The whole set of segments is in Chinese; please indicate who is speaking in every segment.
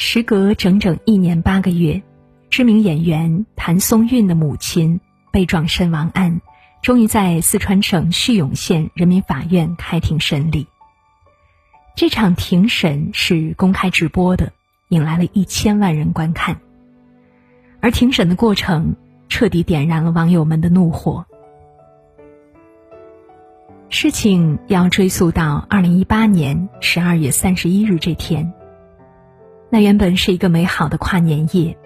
Speaker 1: 时隔整整一年八个月，知名演员谭松韵的母亲被撞身亡案，终于在四川省叙永县人民法院开庭审理。这场庭审是公开直播的，引来了一千万人观看。而庭审的过程彻底点燃了网友们的怒火。事情要追溯到二零一八年十二月三十一日这天。那原本是一个美好的跨年夜，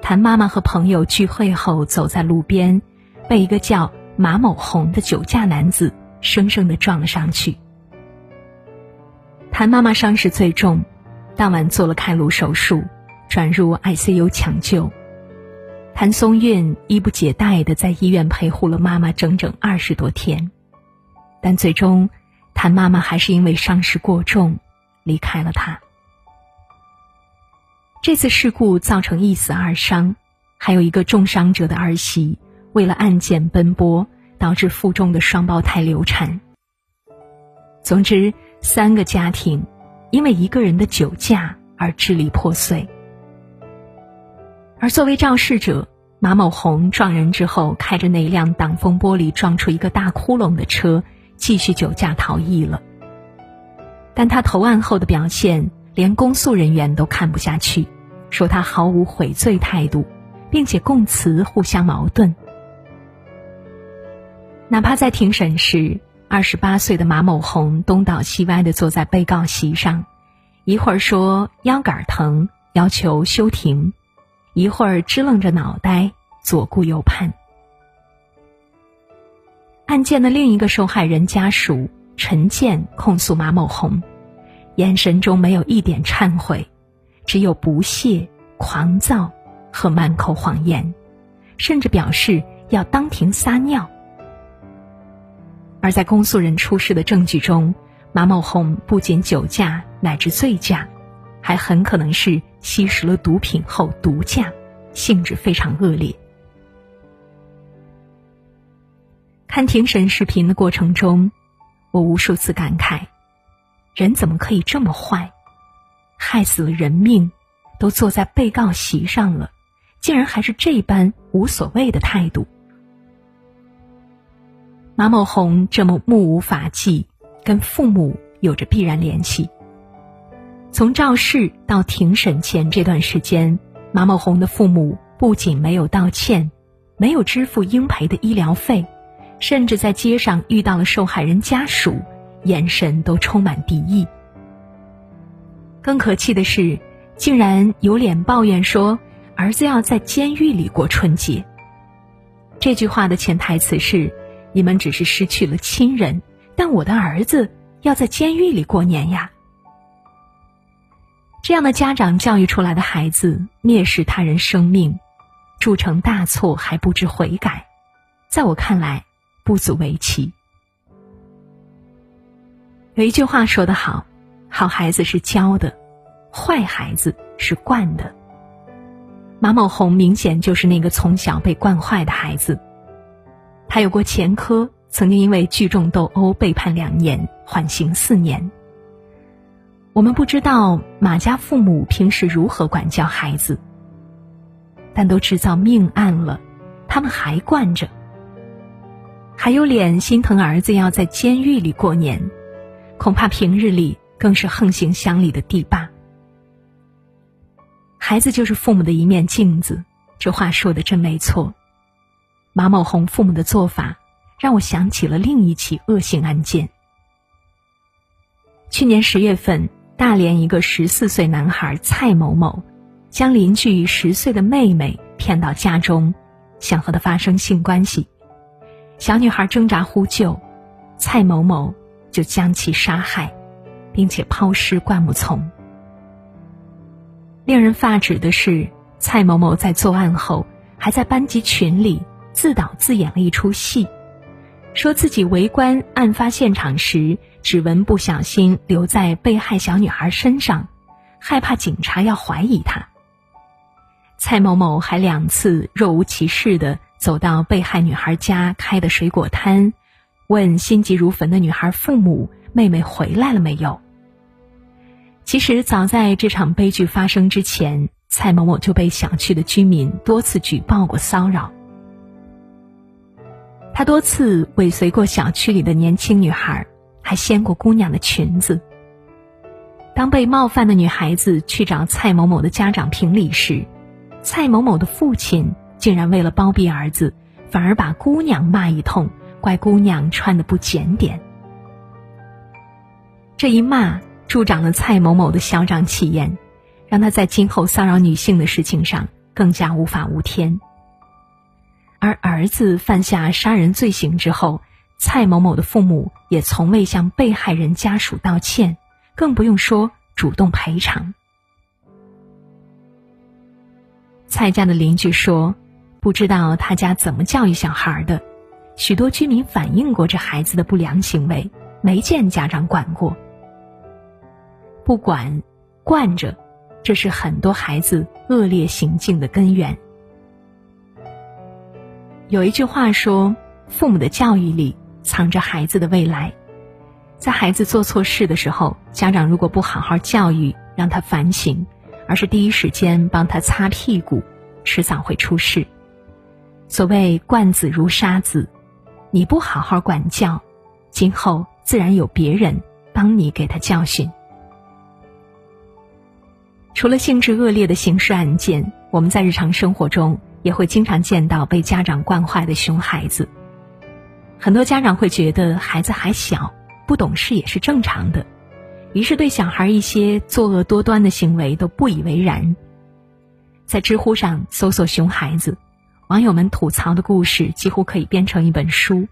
Speaker 1: 谭妈妈和朋友聚会后走在路边，被一个叫马某红的酒驾男子生生的撞了上去。谭妈妈伤势最重，当晚做了开颅手术，转入 ICU 抢救。谭松韵衣不解带的在医院陪护了妈妈整整二十多天。但最终，谭妈妈还是因为伤势过重，离开了他。这次事故造成一死二伤，还有一个重伤者的儿媳为了案件奔波，导致腹中的双胞胎流产。总之，三个家庭因为一个人的酒驾而支离破碎。而作为肇事者，马某红撞人之后，开着那辆挡风玻璃撞出一个大窟窿的车。继续酒驾逃逸了，但他投案后的表现，连公诉人员都看不下去，说他毫无悔罪态度，并且供词互相矛盾。哪怕在庭审时，二十八岁的马某红东倒西歪的坐在被告席上，一会儿说腰杆疼，要求休庭，一会儿支棱着脑袋，左顾右盼。案件的另一个受害人家属陈建控诉马某红，眼神中没有一点忏悔，只有不屑、狂躁和满口谎言，甚至表示要当庭撒尿。而在公诉人出示的证据中，马某红不仅酒驾乃至醉驾，还很可能是吸食了毒品后毒驾，性质非常恶劣。看庭审视频的过程中，我无数次感慨：人怎么可以这么坏？害死了人命，都坐在被告席上了，竟然还是这般无所谓的态度。马某红这么目无法纪，跟父母有着必然联系。从肇事到庭审前这段时间，马某红的父母不仅没有道歉，没有支付应赔的医疗费。甚至在街上遇到了受害人家属，眼神都充满敌意。更可气的是，竟然有脸抱怨说儿子要在监狱里过春节。这句话的潜台词是：你们只是失去了亲人，但我的儿子要在监狱里过年呀。这样的家长教育出来的孩子，蔑视他人生命，铸成大错还不知悔改，在我看来。不足为奇。有一句话说得好：“好孩子是教的，坏孩子是惯的。”马某红明显就是那个从小被惯坏的孩子。他有过前科，曾经因为聚众斗殴被判两年，缓刑四年。我们不知道马家父母平时如何管教孩子，但都制造命案了，他们还惯着。还有脸心疼儿子要在监狱里过年，恐怕平日里更是横行乡里的地霸。孩子就是父母的一面镜子，这话说的真没错。马某红父母的做法，让我想起了另一起恶性案件。去年十月份，大连一个十四岁男孩蔡某某，将邻居十岁的妹妹骗到家中，想和她发生性关系。小女孩挣扎呼救，蔡某某就将其杀害，并且抛尸灌木丛。令人发指的是，蔡某某在作案后，还在班级群里自导自演了一出戏，说自己围观案发现场时，指纹不小心留在被害小女孩身上，害怕警察要怀疑他。蔡某某还两次若无其事的。走到被害女孩家开的水果摊，问心急如焚的女孩父母：“妹妹回来了没有？”其实早在这场悲剧发生之前，蔡某某就被小区的居民多次举报过骚扰。他多次尾随过小区里的年轻女孩，还掀过姑娘的裙子。当被冒犯的女孩子去找蔡某某的家长评理时，蔡某某的父亲竟然为了包庇儿子，反而把姑娘骂一通，怪姑娘穿的不检点。这一骂助长了蔡某某的嚣张气焰，让他在今后骚扰女性的事情上更加无法无天。而儿子犯下杀人罪行之后，蔡某某的父母也从未向被害人家属道歉，更不用说主动赔偿。蔡家的邻居说：“不知道他家怎么教育小孩的，许多居民反映过这孩子的不良行为，没见家长管过。不管，惯着，这是很多孩子恶劣行径的根源。”有一句话说：“父母的教育里藏着孩子的未来。”在孩子做错事的时候，家长如果不好好教育，让他反省，而是第一时间帮他擦屁股，迟早会出事。所谓“惯子如杀子”，你不好好管教，今后自然有别人帮你给他教训。除了性质恶劣的刑事案件，我们在日常生活中。也会经常见到被家长惯坏的熊孩子。很多家长会觉得孩子还小，不懂事也是正常的，于是对小孩一些作恶多端的行为都不以为然。在知乎上搜索“熊孩子”，网友们吐槽的故事几乎可以编成一本书。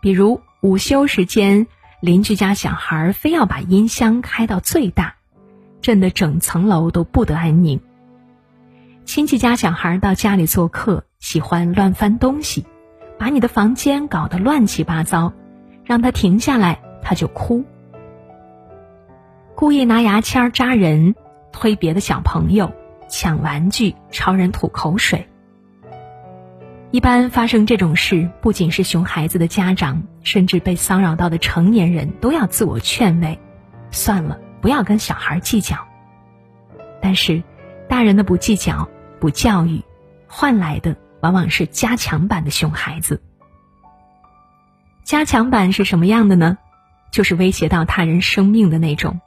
Speaker 1: 比如午休时间，邻居家小孩非要把音箱开到最大，震得整层楼都不得安宁。亲戚家小孩到家里做客，喜欢乱翻东西，把你的房间搞得乱七八糟，让他停下来，他就哭。故意拿牙签扎人，推别的小朋友，抢玩具，朝人吐口水。一般发生这种事，不仅是熊孩子的家长，甚至被骚扰到的成年人都要自我劝慰：算了，不要跟小孩计较。但是，大人的不计较。不教育，换来的往往是加强版的熊孩子。加强版是什么样的呢？就是威胁到他人生命的那种。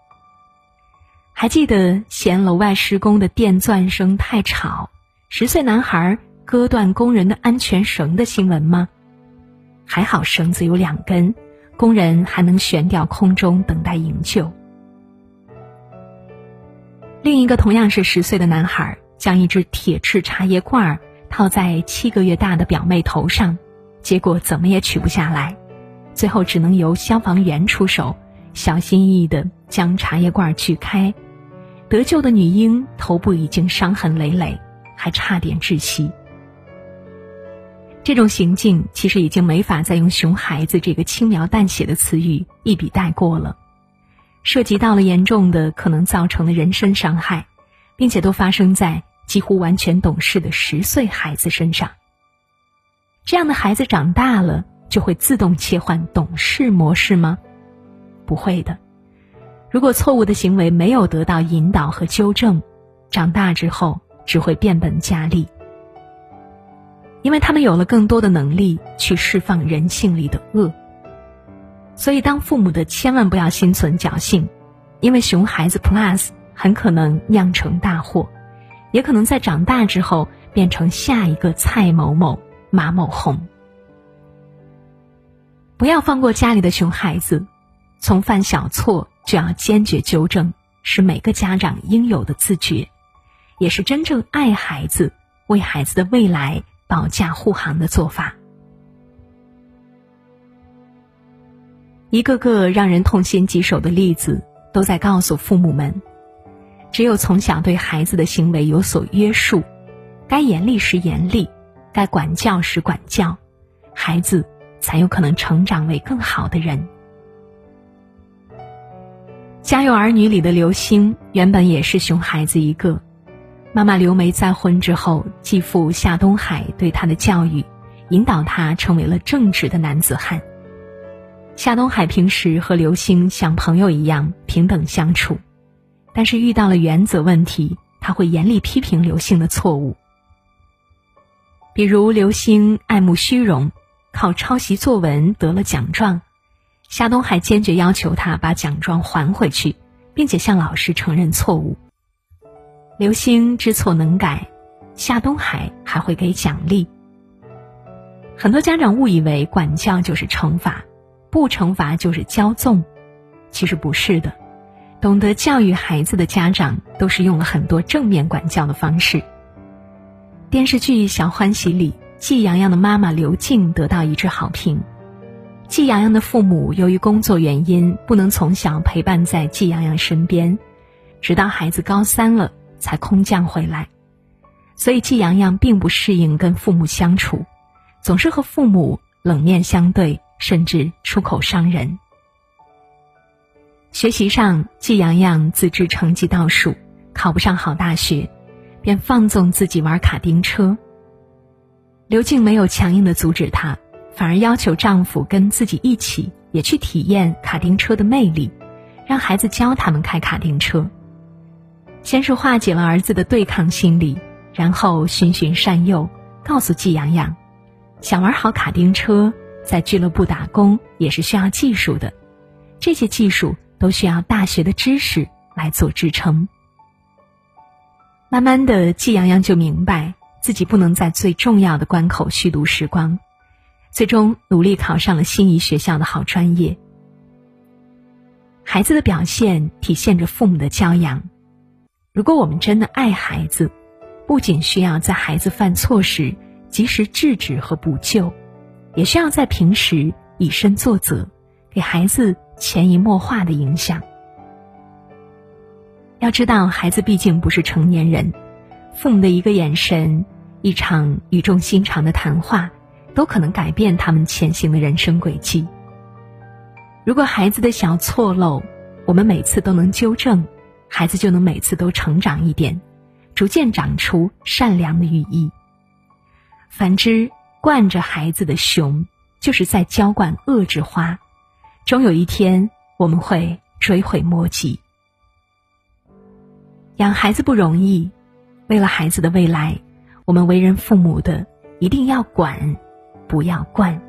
Speaker 1: 还记得嫌楼外施工的电钻声太吵，十岁男孩割断工人的安全绳的新闻吗？还好绳子有两根，工人还能悬吊空中等待营救。另一个同样是十岁的男孩。将一只铁质茶叶罐套在七个月大的表妹头上，结果怎么也取不下来，最后只能由消防员出手，小心翼翼地将茶叶罐锯开。得救的女婴头部已经伤痕累累，还差点窒息。这种行径其实已经没法再用“熊孩子”这个轻描淡写的词语一笔带过了，涉及到了严重的可能造成的人身伤害。并且都发生在几乎完全懂事的十岁孩子身上。这样的孩子长大了就会自动切换懂事模式吗？不会的。如果错误的行为没有得到引导和纠正，长大之后只会变本加厉。因为他们有了更多的能力去释放人性里的恶。所以，当父母的千万不要心存侥幸，因为熊孩子 Plus。很可能酿成大祸，也可能在长大之后变成下一个蔡某某、马某红。不要放过家里的熊孩子，从犯小错就要坚决纠正，是每个家长应有的自觉，也是真正爱孩子、为孩子的未来保驾护航的做法。一个个让人痛心疾首的例子，都在告诉父母们。只有从小对孩子的行为有所约束，该严厉时严厉，该管教时管教，孩子才有可能成长为更好的人。《家有儿女》里的刘星原本也是熊孩子一个，妈妈刘梅再婚之后，继父夏东海对他的教育，引导他成为了正直的男子汉。夏东海平时和刘星像朋友一样平等相处，但是遇到了原则问题，他会严厉批评刘星的错误。比如刘星爱慕虚荣，靠抄袭作文得了奖状，夏东海坚决要求他把奖状还回去，并且向老师承认错误。刘星知错能改，夏东海还会给奖励。很多家长误以为管教就是惩罚。不惩罚就是骄纵，其实不是的。懂得教育孩子的家长，都是用了很多正面管教的方式。电视剧《小欢喜》里，季洋洋的妈妈刘静得到一致好评。季洋洋的父母由于工作原因，不能从小陪伴在季洋洋身边，直到孩子高三了才空降回来。所以季阳阳并不适应跟父母相处，总是和父母冷面相对。甚至出口伤人。学习上，季阳阳自知成绩倒数，考不上好大学，便放纵自己玩卡丁车。刘静没有强硬的阻止她，反而要求丈夫跟自己一起也去体验卡丁车的魅力，让孩子教他们开卡丁车。先是化解了儿子的对抗心理，然后循循善诱，告诉季洋洋，想玩好卡丁车。在俱乐部打工也是需要技术的，这些技术都需要大学的知识来做支撑。慢慢的，季洋洋就明白自己不能在最重要的关口虚度时光，最终努力考上了心仪学校的好专业。孩子的表现体现着父母的教养。如果我们真的爱孩子，不仅需要在孩子犯错时及时制止和补救。也需要在平时以身作则，给孩子潜移默化的影响。要知道，孩子毕竟不是成年人，父母的一个眼神、一场语重心长的谈话，都可能改变他们前行的人生轨迹。如果孩子的小错漏，我们每次都能纠正，孩子就能每次都成长一点，逐渐长出善良的羽翼。反之，惯着孩子的熊，就是在浇灌恶之花，终有一天我们会追悔莫及。养孩子不容易，为了孩子的未来，我们为人父母的一定要管，不要惯。